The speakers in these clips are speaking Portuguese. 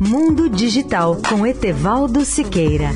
Mundo Digital com Etevaldo Siqueira.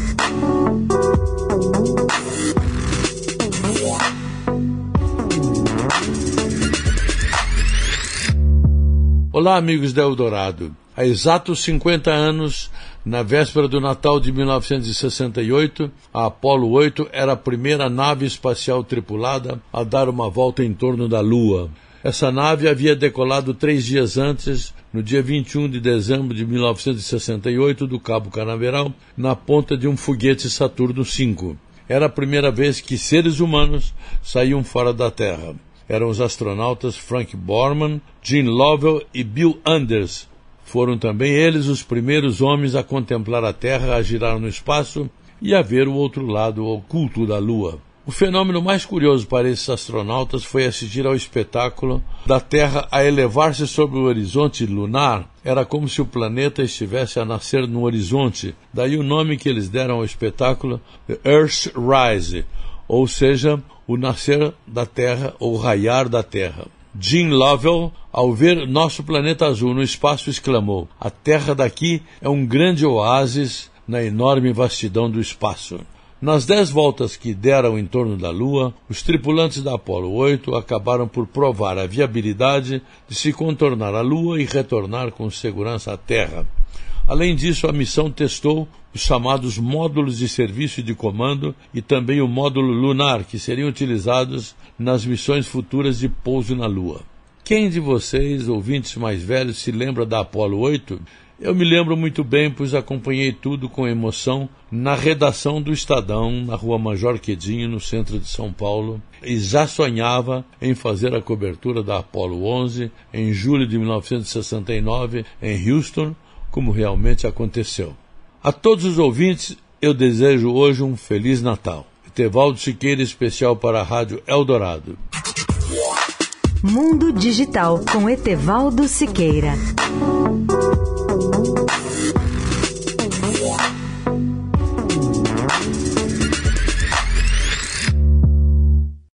Olá, amigos da Eldorado. Há exatos 50 anos, na véspera do Natal de 1968, a Apollo 8 era a primeira nave espacial tripulada a dar uma volta em torno da Lua. Essa nave havia decolado três dias antes, no dia 21 de dezembro de 1968, do Cabo Canaveral, na ponta de um foguete Saturno V. Era a primeira vez que seres humanos saíam fora da Terra eram os astronautas Frank Borman, Gene Lovell e Bill Anders. Foram também eles os primeiros homens a contemplar a Terra a girar no espaço e a ver o outro lado oculto da Lua. O fenômeno mais curioso para esses astronautas foi assistir ao espetáculo da Terra a elevar-se sobre o horizonte lunar. Era como se o planeta estivesse a nascer no horizonte. Daí o nome que eles deram ao espetáculo, The Earth's Rise, ou seja, o nascer da Terra ou raiar da Terra. Jim Lovell, ao ver nosso planeta azul no espaço, exclamou: A Terra daqui é um grande oásis na enorme vastidão do espaço. Nas dez voltas que deram em torno da Lua, os tripulantes da Apollo 8 acabaram por provar a viabilidade de se contornar a Lua e retornar com segurança à Terra. Além disso, a missão testou os chamados módulos de serviço e de comando e também o módulo lunar, que seriam utilizados nas missões futuras de pouso na Lua. Quem de vocês, ouvintes mais velhos, se lembra da Apollo 8? Eu me lembro muito bem, pois acompanhei tudo com emoção na redação do Estadão, na rua Major Quedinho, no centro de São Paulo, e já sonhava em fazer a cobertura da Apollo 11 em julho de 1969 em Houston, como realmente aconteceu. A todos os ouvintes, eu desejo hoje um Feliz Natal. Etevaldo Siqueira, especial para a Rádio Eldorado. Mundo Digital com Etevaldo Siqueira.